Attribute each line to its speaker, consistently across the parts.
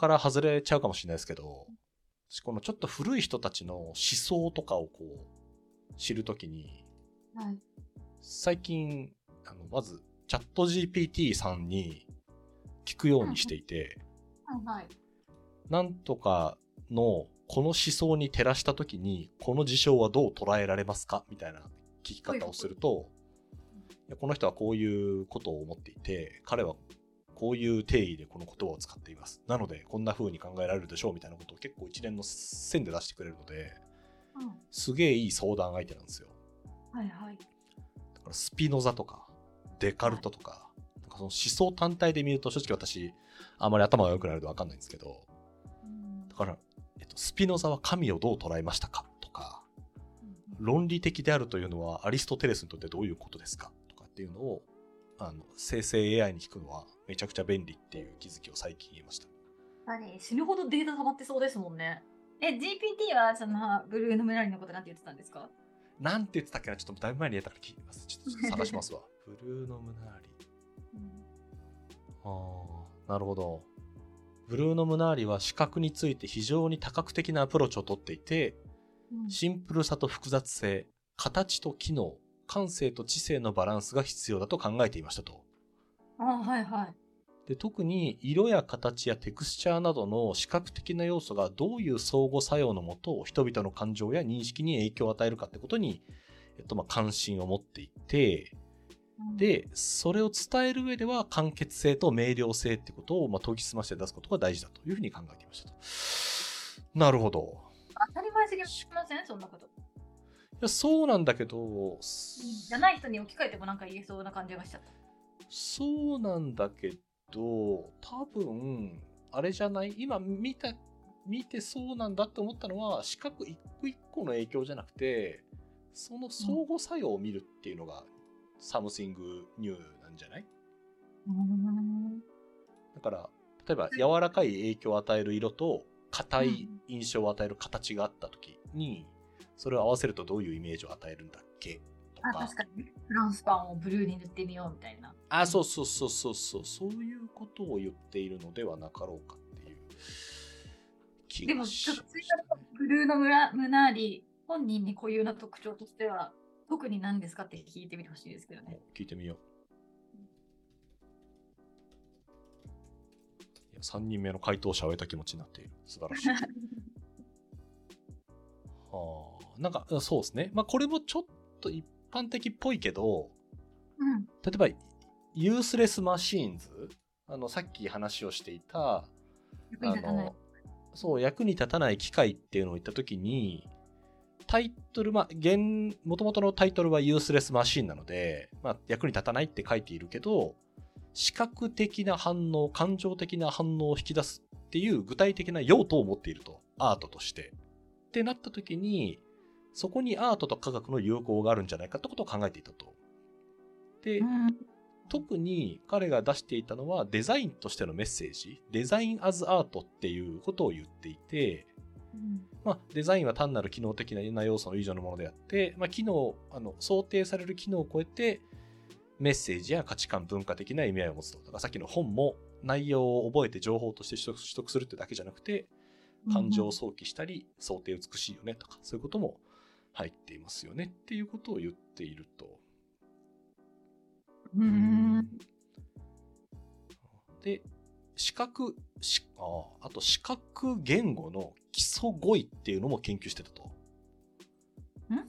Speaker 1: から外れちゃうかもしれないですけど、このちょっと古い人たちの思想とかをこう、知るときに、
Speaker 2: はい。
Speaker 1: 最近、あの、まず、チャット GPT さんに聞くようにしていて、
Speaker 2: はいはい。
Speaker 1: なんとかのこの思想に照らしたときに、この事象はどう捉えられますか？みたいな聞き方をすると、この人はこういうことを思っていて、彼はこういう定義でこの言葉を使っています。なので、こんな風に考えられるでしょうみたいなことを結構一連の線で出してくれるので、
Speaker 2: うん。
Speaker 1: すげえいい相談相手なんですよ。
Speaker 2: はいはい。
Speaker 1: だからスピノザとか、デカルトとか、なんかその思想単体で見ると正直私、あまり頭が良くなるとわかんないんですけど、
Speaker 2: うん
Speaker 1: だから、えっと、スピノザは神をどう捉えましたかとか、論理的であるというのはアリストテレスにとってどういうことですかとかっていうのを、あの、生成 AI に聞くのはめちゃくちゃ便利っていう気づきを最近言いました。
Speaker 2: 何死ぬほどデータ溜まってそうですもんね。え、GPT はそのブルーのメラリのことなんて言ってたんですか？
Speaker 1: なんて言ってたっけな？ちょっとだいぶ前にやったから聞いてます。ちょっと探しますわ。ブルーノ・ムナーリ。ああ、なるほど。ブルーノ・ムナーリは視覚について非常に多角的なアプローチをとっていて、
Speaker 2: うん
Speaker 1: シンプルさと複雑性、形と機能、感性と知性のバランスが必要だと考えていましたと。
Speaker 2: あはいはい。
Speaker 1: で特に色や形やテクスチャーなどの視覚的な要素がどういう相互作用のもと人々の感情や認識に影響を与えるかってことに、えっと、まあ関心を持っていて、
Speaker 2: うん、
Speaker 1: で、それを伝える上では簡潔性と明瞭性ってことを、まあ、研ぎ澄まして出すことが大事だというふうに考えていましたと。なるほど。
Speaker 2: 当たり前すぎません？そんなこと。
Speaker 1: いやそうなんだけど、
Speaker 2: じゃない人に置き換えてもなんか言えそうな感じがしちゃった。
Speaker 1: そうなんだけど、多分、あれじゃない？今見た、見てそうなんだって思ったのは、視覚一個一個の影響じゃなくて、その相互作用を見るっていうのが、 something new なんじゃない？だから、例えば柔らかい影響を与える色と、硬い印象を与える形があった時に、それを合わせるとどういうイメージを与えるんだっけ？と
Speaker 2: あ、
Speaker 1: か。
Speaker 2: 確かに。フランスパンをブルーに塗ってみようみたいな。
Speaker 1: あ、そうそうそうそうそう、そういうことを言っているのではなかろうかっていう気
Speaker 2: でも、ちょっとツイッターのブルーのムラムナーリ本人に固有な特徴としては、特に何ですかって聞いてみてほしいですけどね。
Speaker 1: 聞いてみよう。いや3人目の回答者を得た気持ちになっている。素晴らしい。はあ、なんか、そうですね。まあ、これもちょっと一般的っぽいけど、
Speaker 2: うん。
Speaker 1: 例えば、ユースレスマシーンズ、あの、さっき話をしていた、
Speaker 2: 役に立たない。
Speaker 1: あのそう、役に立たない機械っていうのを言ったときに、タイトル、まあ、現、元々のタイトルはユースレスマシンなので、まあ、役に立たないって書いているけど、視覚的な反応、感情的な反応を引き出すっていう具体的な用途を持っていると。アートとして。ってなった時に、そこにアートと科学の融合があるんじゃないかってことを考えていたと。で、
Speaker 2: うん。
Speaker 1: 特に彼が出していたのはデザインとしてのメッセージ、デザインアズアートっていうことを言っていて、
Speaker 2: うん
Speaker 1: まあ、デザインは単なる機能的な要素の以上のものであって、まあ、機能、あの、想定される機能を超えて、メッセージや価値観、文化的な意味合いを持つと。だからさっきの本も内容を覚えて情報として取得するってだけじゃなくて、感情を想起したり、想定美しいよねとか、そういうことも入っていますよねっていうことを言っていると。
Speaker 2: うん。
Speaker 1: で、視覚、しあああと視覚言語の基礎語彙っていうのも研究してたと。
Speaker 2: ん？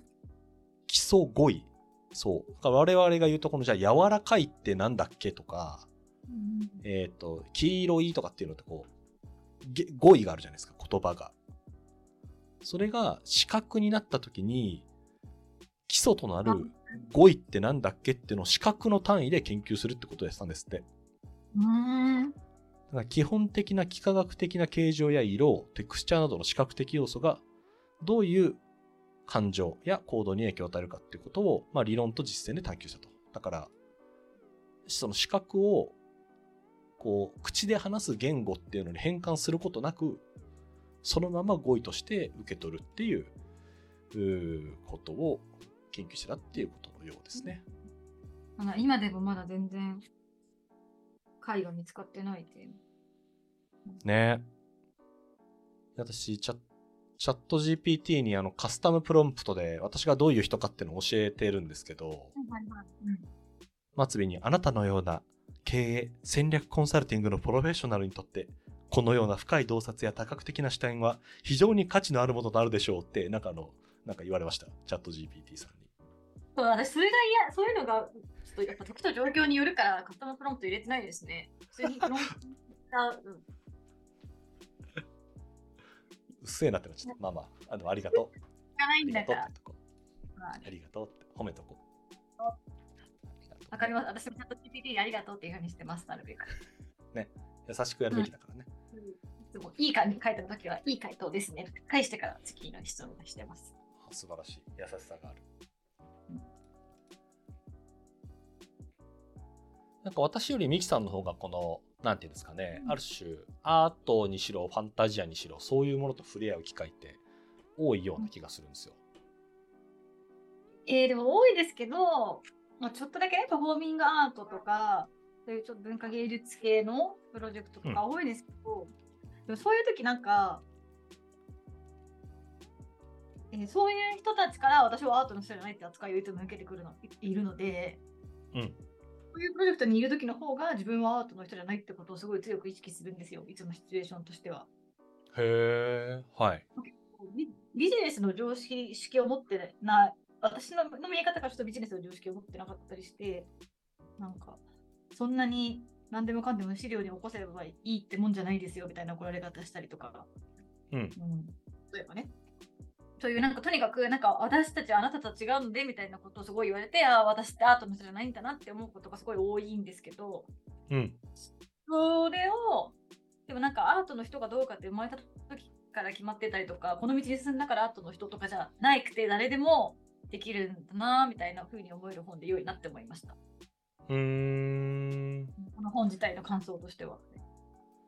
Speaker 1: 基礎語彙。そう。我々が言うとこのじゃあ柔らかいってなんだっけとか、えっ、と、黄色いとかっていうのってこう、げ語彙があるじゃないですか、言葉が。それが視覚になった時に、基礎となる語彙ってなんだっけっていうのを視覚の単位で研究するってことやってたんですって。
Speaker 2: うん。
Speaker 1: だから基本的な幾何学的な形状や色、テクスチャーなどの視覚的要素がどういう感情や行動に影響を与えるかっていうことを、まあ、理論と実践で探求したと。だから、その視覚をこう口で話す言語っていうのに変換することなく、そのまま語彙として受け取るっていうことを研究してたっていうことのようですね。
Speaker 2: あの今でもまだ全然解が見つかってないっていう。
Speaker 1: ね私、チャチャット GPT にあのカスタムプロンプトで私がどういう人かっていうのを教えてるんですけど、末尾にあなたのような経営、戦略コンサルティングのプロフェッショナルにとって、このような深い洞察や多角的な視点は非常に価値のあるものとなるでしょうって、なんかあの、なんか言われました？チャット GPT さんに。
Speaker 2: そう私、それが嫌、そういうのが、ちょっとやっぱ時と状況によるから、カスタムプロンプト入れてないですね。普通にプロンプトあうん
Speaker 1: うっせえなってなっちゃった。まあまあ、あの、ありがとう。
Speaker 2: 聞かないんだからあ
Speaker 1: ありがとうって褒めとこう。
Speaker 2: わかり
Speaker 1: ま
Speaker 2: ます。私もチャット GPT にありがとうっていうふうにしてます、なるべく。
Speaker 1: 優しくやるべきだからね。
Speaker 2: いつもいい感じに書いたときは、いい回答ですね。返してから次の質問をしてます。
Speaker 1: あ素晴らしい。優しさがある。なんか私よりミキさんの方がこの、なんていうんですかね、
Speaker 2: うん
Speaker 1: ある種、アートにしろ、ファンタジアにしろ、そういうものと触れ合う機会って多いような気がするんですよ。
Speaker 2: えー、でも多いですけど、まあ、ちょっとだけね、パフォーミングアートとか、そういうちょっと文化芸術系のプロジェクトとか多いですけど、でもそういう時なんか、えーそういう人たちから私はアートの人じゃないって扱いをいつも受けてくるのいいるので、
Speaker 1: うん
Speaker 2: そういうプロジェクトにいる時の方が自分はアートの人じゃないってことをすごい強く意識するんですよ、いつもシチュエーションとしては。
Speaker 1: へえ。はい。
Speaker 2: ビビジネスの常識識を持ってない、私のの見え方からちょっとビジネスの常識を持ってなかったりして、なんか、そんなに何でもかんでも資料に起こせばいいってもんじゃないですよみたいな怒られ方したりとか、
Speaker 1: うん。
Speaker 2: うん、例えばね。そういうなんかとにかくなんか私たちはあなたとは違うのでみたいなことをすごい言われてああ私ってアートの人じゃないんだなって思うことがすごい多いんですけど
Speaker 1: うん。
Speaker 2: それをでもなんかアートの人がどうかって生まれた時から決まってたりとかこの道に進んだからアートの人とかじゃないくて誰でもできるんだなみたいな風に思える本で良いなって思いました
Speaker 1: うーん。
Speaker 2: この本自体の感想としては。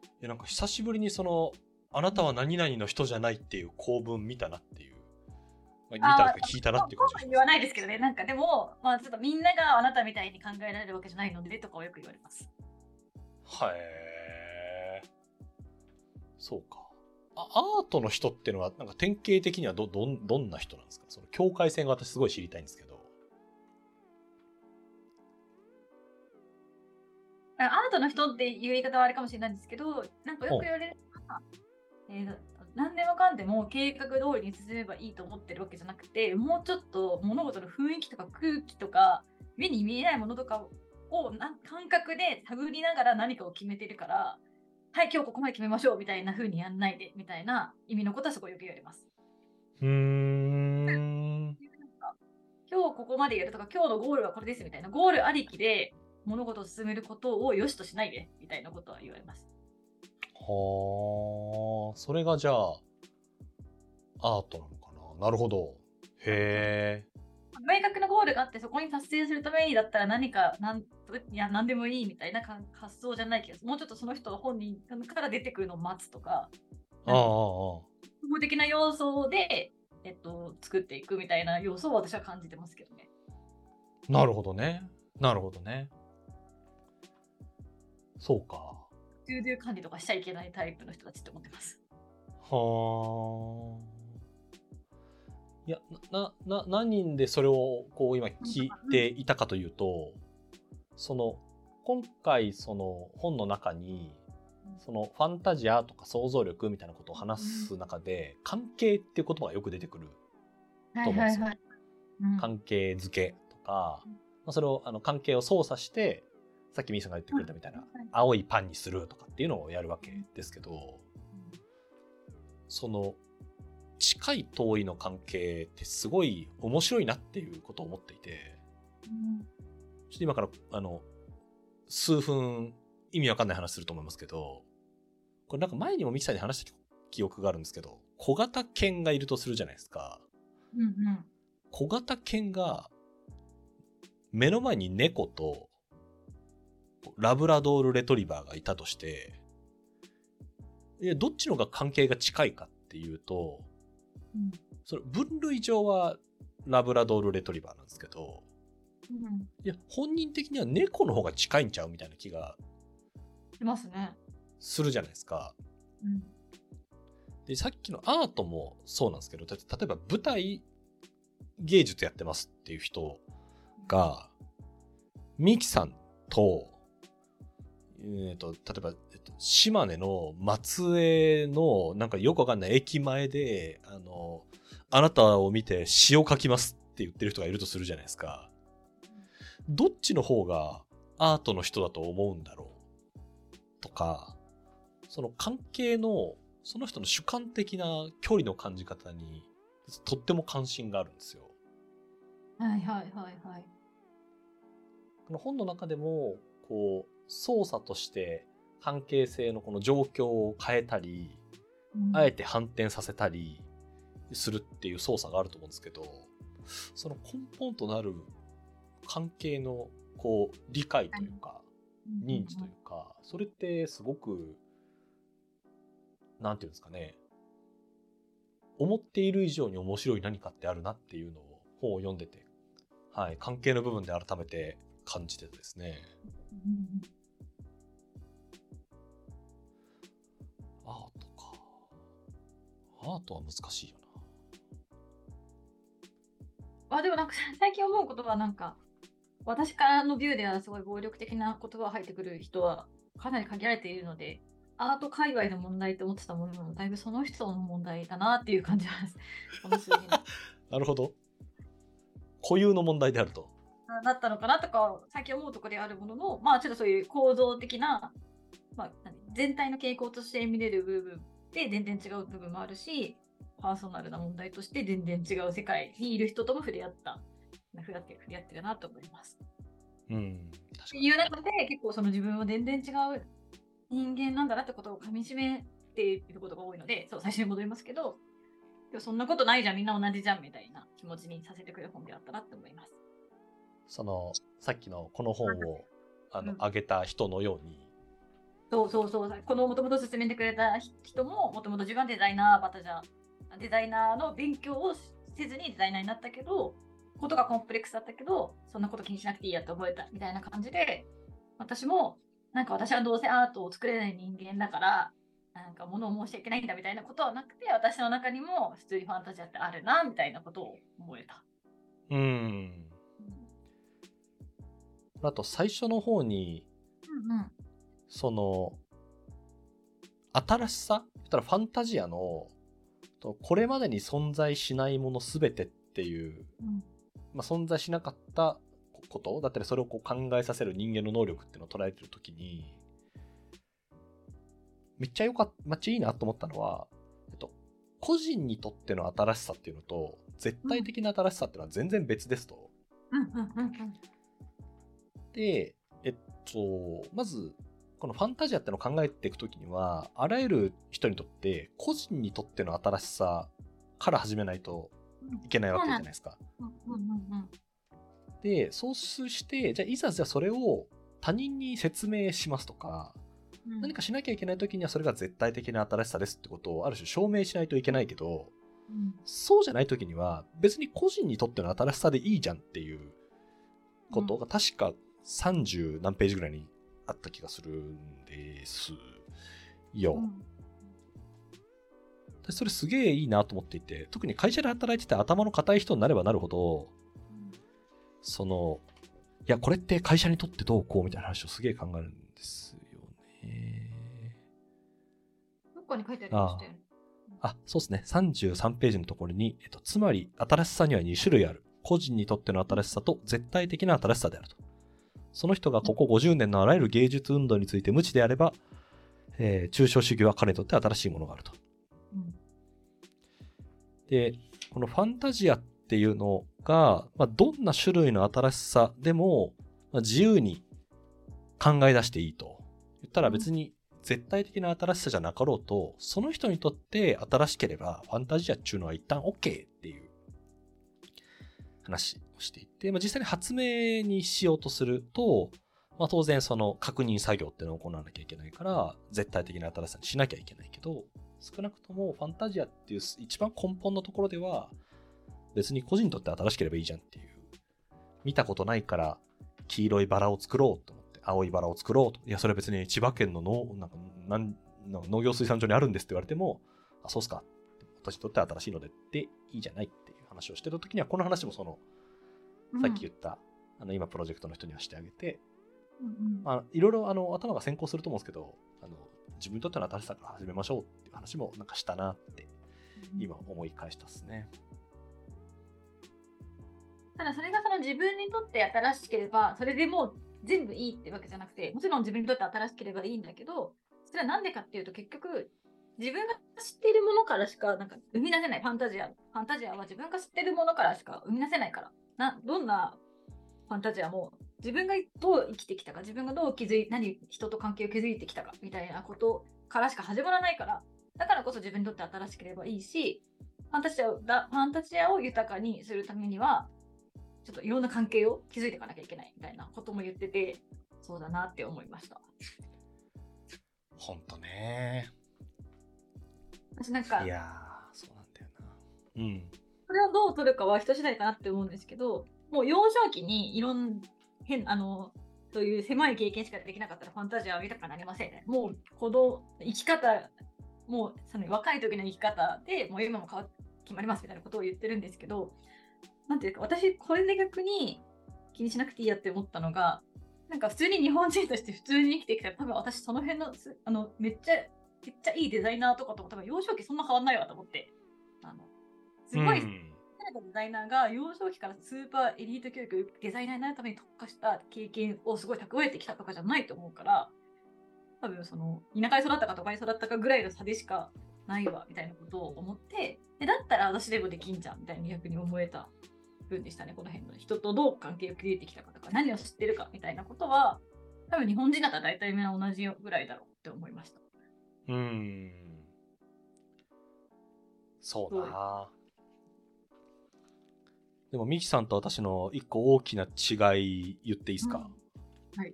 Speaker 1: いやなんか久しぶりにその、あなたは何々の人じゃないっていう構文見たなっていう。まあ、見た聞いたなっていう感じ
Speaker 2: 言わないですけどね、なんかでも、まあ、ちょっとみんながあなたみたいに考えられるわけじゃないのでとかはよく言われます。
Speaker 1: はえ。そうか。あアートの人っていうのは、なんか典型的にはど、どん、どんな人なんですか？その境界線が私すごい知りたいんですけど。
Speaker 2: アートの人っていう言い方はあれかもしれないんですけど、なんかよく言われるのは、えー何でもかんでも計画通りに進めばいいと思ってるわけじゃなくて、もうちょっと物事の雰囲気とか空気とか、目に見えないものとかをな感覚で探りながら何かを決めてるから、はい、今日ここまで決めましょうみたいな風にやんないでみたいな意味のことはすごいよく言われます。
Speaker 1: うーん。
Speaker 2: 今日ここまでやるとか、今日のゴールはこれですみたいな、ゴールありきで物事を進めることを良しとしないでみたいなことは言われます。
Speaker 1: はあ、それがじゃあ、アートなのかな？なるほど。へえ。
Speaker 2: 明確なゴールがあって、そこに達成するためにだったら何かなん、いや、何でもいいみたいなか発想じゃない気がする。もうちょっとその人本人から出てくるのを待つとか、
Speaker 1: ああ、ああ、ああ。
Speaker 2: 複合的な要素で、えっと、作っていくみたいな要素を私は感じてますけどね。
Speaker 1: なるほどね。なるほどね。そうか。
Speaker 2: to do 管理とかしちゃいけないタイプの人たちって思ってます。
Speaker 1: はあ。いや、な、な、何人でそれをこう今聞いていたかというと、その、今回その本の中に、そのファンタジアとか想像力みたいなことを話す中で、関係っていう言葉がよく出てくる。と思うんですよ
Speaker 2: うん
Speaker 1: 関係づけとか、まあ、それをあの関係を操作して、さっきミーさんが言ってくれたみたいな、
Speaker 2: はい
Speaker 1: 青いパンにするとかっていうのをやるわけですけど、その近い遠いの関係ってすごい面白いなっていうことを思っていて、
Speaker 2: うん
Speaker 1: ちょっと今からあの数分意味わかんない話すると思いますけど、これなんか前にもミキさんに話した記憶があるんですけど、小型犬がいるとするじゃないですか。
Speaker 2: うんうん
Speaker 1: 小型犬が目の前に猫とラブラドールレトリバーがいたとして、いやどっちの方が関係が近いかっていうと、
Speaker 2: うん
Speaker 1: それ分類上はラブラドールレトリバーなんですけど、
Speaker 2: うん
Speaker 1: いや、本人的には猫の方が近いんちゃうみたいな気が
Speaker 2: いますね。
Speaker 1: するじゃないですか。
Speaker 2: うん
Speaker 1: で、さっきのアートもそうなんですけど、例えば舞台芸術やってますっていう人が、ミキさんと、えっ、ー、と、例えば、えっと、島根の松江の、なんかよくわかんない駅前で、あの、あなたを見て詩を書きますって言ってる人がいるとするじゃないですか。どっちの方がアートの人だと思うんだろう？とか、その関係の、その人の主観的な距離の感じ方に、とっても関心があるんですよ。
Speaker 2: はいはいはいはい。
Speaker 1: この本の中でも、こう、操作として関係性のこの状況を変えたり、うん、あえて反転させたりするっていう操作があると思うんですけど、その根本となる関係のこう理解というか、認知というか、それってすごく、なんていうんですかね、思っている以上に面白い何かってあるなっていうのを本を読んでて、はい、関係の部分で改めて感じてですね。アートか。アートは難しいよ
Speaker 2: な。あ、でもなんか最近思うことはなんか、私からのビューではすごい暴力的な言葉が入ってくる人はかなり限られているので、アート界隈の問題って思ってたものもだいぶその人の問題だなっていう感じは
Speaker 1: なるほど。固有の問題であると。
Speaker 2: だったのかなとか最近思うところであるものの、まあちょっとそういう構造的な、まあ、全体の傾向として見れる部分で全然違う部分もあるし、パーソナルな問題として全然違う世界にいる人とも触れ合った、触れ合って触れ合ってるなと思います。
Speaker 1: うん。
Speaker 2: っていう中で結構その自分は全然違う人間なんだなってことをかみしめていることが多いので、そう最初に戻りますけど、そんなことないじゃん、みんな同じじゃんみたいな気持ちにさせてくれる本であったなって思います。
Speaker 1: そのさっきのこの本をあの、うん、あげた人のように。
Speaker 2: そうそうそう。このもともと勧めてくれた人ももともと自分はデザイナーバタじゃデザイナーの勉強をせずにデザイナーになったけどことがコンプレックスだったけどそんなこと気にしなくていいやって覚えたみたいな感じで私もなんか私はどうせアートを作れない人間だからなんか物を申し訳ないんだみたいなことはなくて私の中にも普通にファンタジアってあるなみたいなことを思えた。
Speaker 1: うんあと最初の方に、
Speaker 2: うんうん、
Speaker 1: その、新しさ？言ったらファンタジアの、これまでに存在しないものすべてっていう、うん、まあ、存在しなかったことだったりそれをこう考えさせる人間の能力っていうのを捉えてるときに、めっちゃよかった、めっちゃいいなと思ったのは、えっと、個人にとっての新しさっていうのと、絶対的な新しさっていうのは全然別ですと。で、えっと、まず、このファンタジアってのを考えていくときには、あらゆる人にとって、個人にとっての新しさから始めないといけないわけじゃないですか。で、そうして、じゃあいざじゃあそれを他人に説明しますとか、うん、何かしなきゃいけない時にはそれが絶対的な新しさですってことをある種証明しないといけないけど、うん、そうじゃない時には別に個人にとっての新しさでいいじゃんっていうことが確か30何ページぐらいにあった気がするんですよ。うん、私それすげえいいなと思っていて、特に会社で働いてて頭の固い人になればなるほど、うん、その、いや、これって会社にとってどうこうみたいな話をすげえ考えるんですよね。
Speaker 2: どっかに書いてありましたよね。
Speaker 1: あ、そうですね。33ページのところに、えっと、つまり、新しさには2種類ある。個人にとっての新しさと絶対的な新しさであると。その人がここ50年のあらゆる芸術運動について無知であれば、えー、抽象主義は彼にとって新しいものがあると。うん、で、このファンタジアっていうのが、まあ、どんな種類の新しさでも、まあ、自由に考え出していいと。言ったら別に絶対的な新しさじゃなかろうと、その人にとって新しければ、ファンタジアっていうのは一旦 OK っていう話をしていて、まあ、実際に発明にしようとすると、まあ、当然その確認作業っていうのを行わなきゃいけないから、絶対的な新しさにしなきゃいけないけど、少なくともファンタジアっていう一番根本のところでは、別に個人にとって新しければいいじゃんっていう。見たことないから黄色いバラを作ろうと思って、青いバラを作ろうと。いや、それは別に千葉県の農なんかなん農業水産所にあるんですって言われても、あ、そうっすか。私にとっては新しいのでっていいじゃないっていう話をしてた時には、この話もその、さっき言った、あの、今プロジェクトの人にはしてあげて、
Speaker 2: うんうん
Speaker 1: まあ、いろいろあの頭が先行すると思うんですけど、あの自分にとっての新しさから始めましょうっていう話もなんかしたなって今思い返したっすね。
Speaker 2: ただそれがその自分にとって新しければ、それでもう全部いいってわけじゃなくて、もちろん自分にとって新しければいいんだけど、それはなんでかっていうと結局、自分が知っているものからしかなんか生み出せないファンタジア。ファンタジアは自分が知っているものからしか生み出せないから。などんなファンタジアも自分がどう生きてきたか、自分がどう気づい何人と関係を築いてきたかみたいなことからしか始まらないから、だからこそ自分にとって新しければいいし、ファンタジアをだファンタジアを豊かにするためには、ちょっといろんな関係を築いていかなきゃいけないみたいなことも言ってて、そうだなって思いました。
Speaker 1: ほんとね。
Speaker 2: 私なんか
Speaker 1: い、やー、そうなんだよな。うん。
Speaker 2: これをどう取るかは人次第かなって思うんですけど、もう幼少期にいろん変あのそういう狭い経験しかできなかったらファンタジアは豊かになりませんね。もう子供生き方、もうその若い時の生き方でもう今も変わ決まりますみたいなことを言ってるんですけど、なんていうか私これで逆に気にしなくていいやって思ったのが、なんか普通に日本人として普通に生きてきたら多分私その辺のあのめっちゃめっちゃいいデザイナーとかとも多分幼少期そんな変わんないわと思って。すごい、
Speaker 1: うん
Speaker 2: 誰かデザイナーが幼少期からスーパーエリート教育デザイナーになるために特化した経験をすごい蓄えてきたとかじゃないと思うから多分その田舎に育ったか都会に育ったかぐらいの差でしかないわみたいなことを思ってでだったら私でもできんじゃんみたいに逆に思えた分でしたねこの辺の人とどう関係を築いてきたかとか何を知ってるかみたいなことは多分日本人だったら大体みんな同じぐらいだろうって思いました。
Speaker 1: うん。そうだな。でも、ミキさんと私の一個大きな違い言っていいですか、
Speaker 2: うんはい。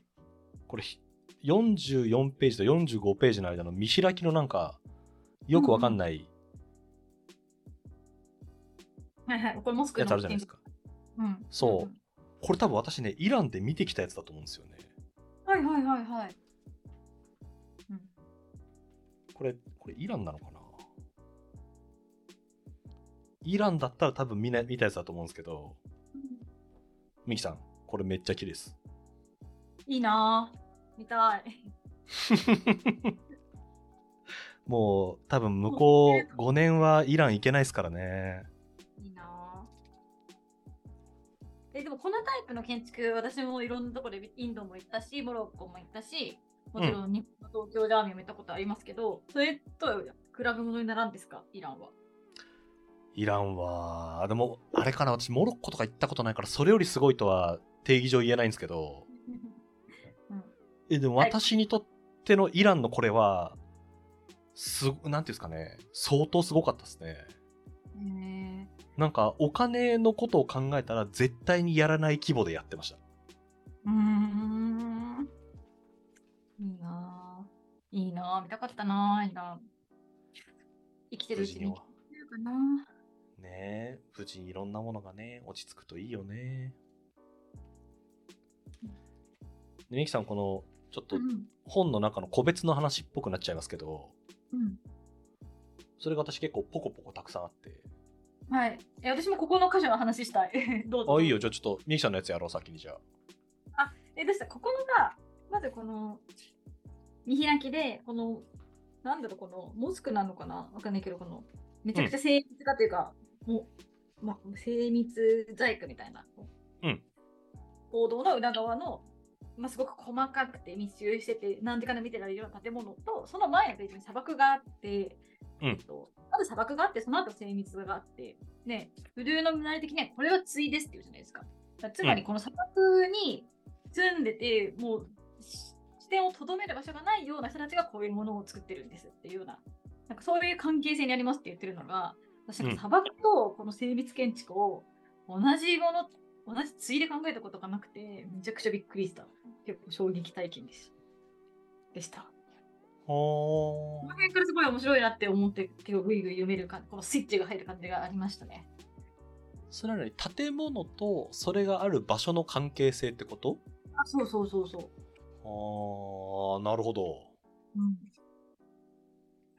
Speaker 1: これ、ひ44ページと45ページの間の見開きのなんか、よくわかんない
Speaker 2: はいはい。これモスク
Speaker 1: やつあるじゃないですか。
Speaker 2: うん。
Speaker 1: そうんこれ多分私ね、イランで見てきたやつだと思うんですよね。
Speaker 2: はいはいはいはい。うん。
Speaker 1: これ、これイランなのかな？イランだったら多分見な見たやつだと思うんですけど、ミキさん、これめっちゃ綺麗です。
Speaker 2: いいなぁ。見たい。
Speaker 1: もう多分向こう5年はイラン行けないですからね。
Speaker 2: いいなぁ。え、でもこのタイプの建築、私もいろんなところでインドも行ったし、モロッコも行ったし、もちろん日本の東京ジャーミンも行ったことありますけど、それと比べ物にならんですか、イランは。
Speaker 1: イランは、でもあれかな、私モロッコとか行ったことないから、それよりすごいとは定義上言えないんですけど、
Speaker 2: うん、
Speaker 1: え、でも
Speaker 2: はい
Speaker 1: 私にとってのイランのこれは、す、なんていうんですかね、相当すごかったですね。
Speaker 2: へ
Speaker 1: なんかお金のことを考えたら絶対にやらない規模でやってました。
Speaker 2: ーうーん。いいなぁ。いいなぁ。見たかったなぁ、イラン。生きてるうちに
Speaker 1: 無事には。
Speaker 2: 見るかな
Speaker 1: ねえ、無事にいろんなものがね、落ち着くといいよね。でミキさん、この、ちょっと
Speaker 2: うん。
Speaker 1: 本の中の個別の話っぽくなっちゃいますけど、
Speaker 2: うん。
Speaker 1: それが私結構ポコポコたくさんあって。
Speaker 2: はい。え、私もここの箇所の話したい。どうぞ。
Speaker 1: あ、いいよ。じゃあちょっと、ミキさんのやつやろう、先にじゃあ。
Speaker 2: え、どうした？ここのが、まずこの、見開きで、この、なんだろう、この、モスクなのかな？わかんないけど、この、めちゃくちゃ精密化というか、もう、まあ、精密細工みたいな。
Speaker 1: うん。
Speaker 2: 報道の裏側の、まあ、すごく細かくて密集してて、何時間で見てられるような建物と、その前のページに砂漠があって、
Speaker 1: うん
Speaker 2: えっと、まず砂漠があって、その後精密があって、で、ブルーの見慣れ的には、これは対ですって言うじゃないですか。つまり、この砂漠に住んでて、もうし視点をとどめる場所がないような人たちがこういうものを作ってるんですっていうような、なんかそういう関係性にありますって言ってるのが、私砂漠とこの精密建築を同じもの、同じ対で考えたことがなくて、めちゃくちゃびっくりした。結構衝撃体験です。でした。
Speaker 1: ほ
Speaker 2: この辺からすごい面白いなって思って、手をぐいぐい読めるか、このスイッチが入る感じがありましたね。
Speaker 1: それなのに建物とそれがある場所の関係性ってこと？
Speaker 2: あ、そうそうそうそう。
Speaker 1: あー、なるほど。
Speaker 2: うん。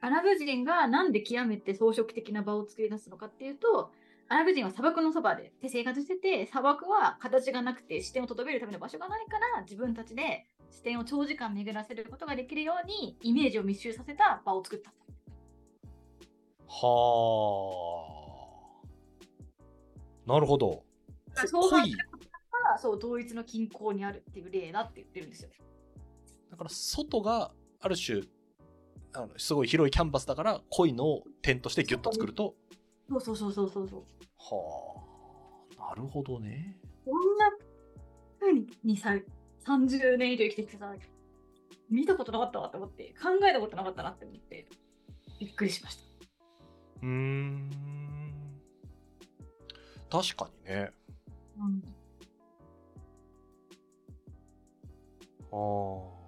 Speaker 2: アラブ人がなんで極めて装飾的な場を作り出すのかっていうと、アラブ人は砂漠のそばで生活してて、砂漠は形がなくて視点をとどめるための場所がないから、自分たちで視点を長時間巡らせることができるように、イメージを密集させた場を作った。
Speaker 1: はあ。なるほど。
Speaker 2: そうそう同一の均衡にあるっていう例だって言ってるんですよ。
Speaker 1: だから外がある種、あのすごい広いキャンバスだから濃いのを点としてギュッと作ると。
Speaker 2: そうそうそうそうそうそう。
Speaker 1: はあ。なるほどね。
Speaker 2: こんな風にさ、30年以上生きてきてさ、見たことなかったわって思って、考えたことなかったなって思って、びっくりしました。
Speaker 1: うーん。確かにね。
Speaker 2: うん、
Speaker 1: ああ。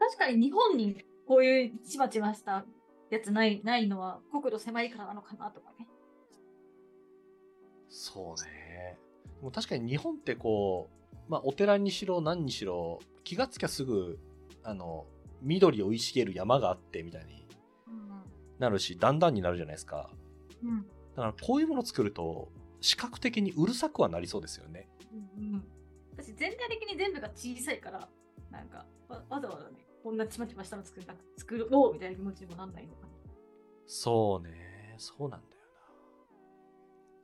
Speaker 2: 確かに日本にこういうちまちましたやつないないのは国土狭いからなのかなとかね。
Speaker 1: そうね。でも確かに日本ってこう、まあお寺にしろ何にしろ、気がつきゃすぐ、あの、緑を生い茂る山があってみたいになるし、だんだんになるじゃないですか。
Speaker 2: うんうん
Speaker 1: だからこういうものを作ると、視覚的にうるさくはなりそうですよね。
Speaker 2: うんうん私全体的に全部が小さいから、なんかわわざわざね、こんなちまちましたの作る作ろうみたいな気持ちにもなんないのかな。
Speaker 1: そうね。そうなんだよ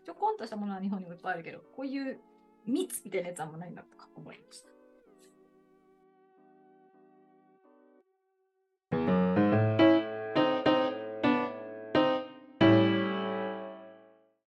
Speaker 2: ちょこんとしたものは日本にもいっぱいあるけど、こういう密みたいなやつはあんまないなとか思いました。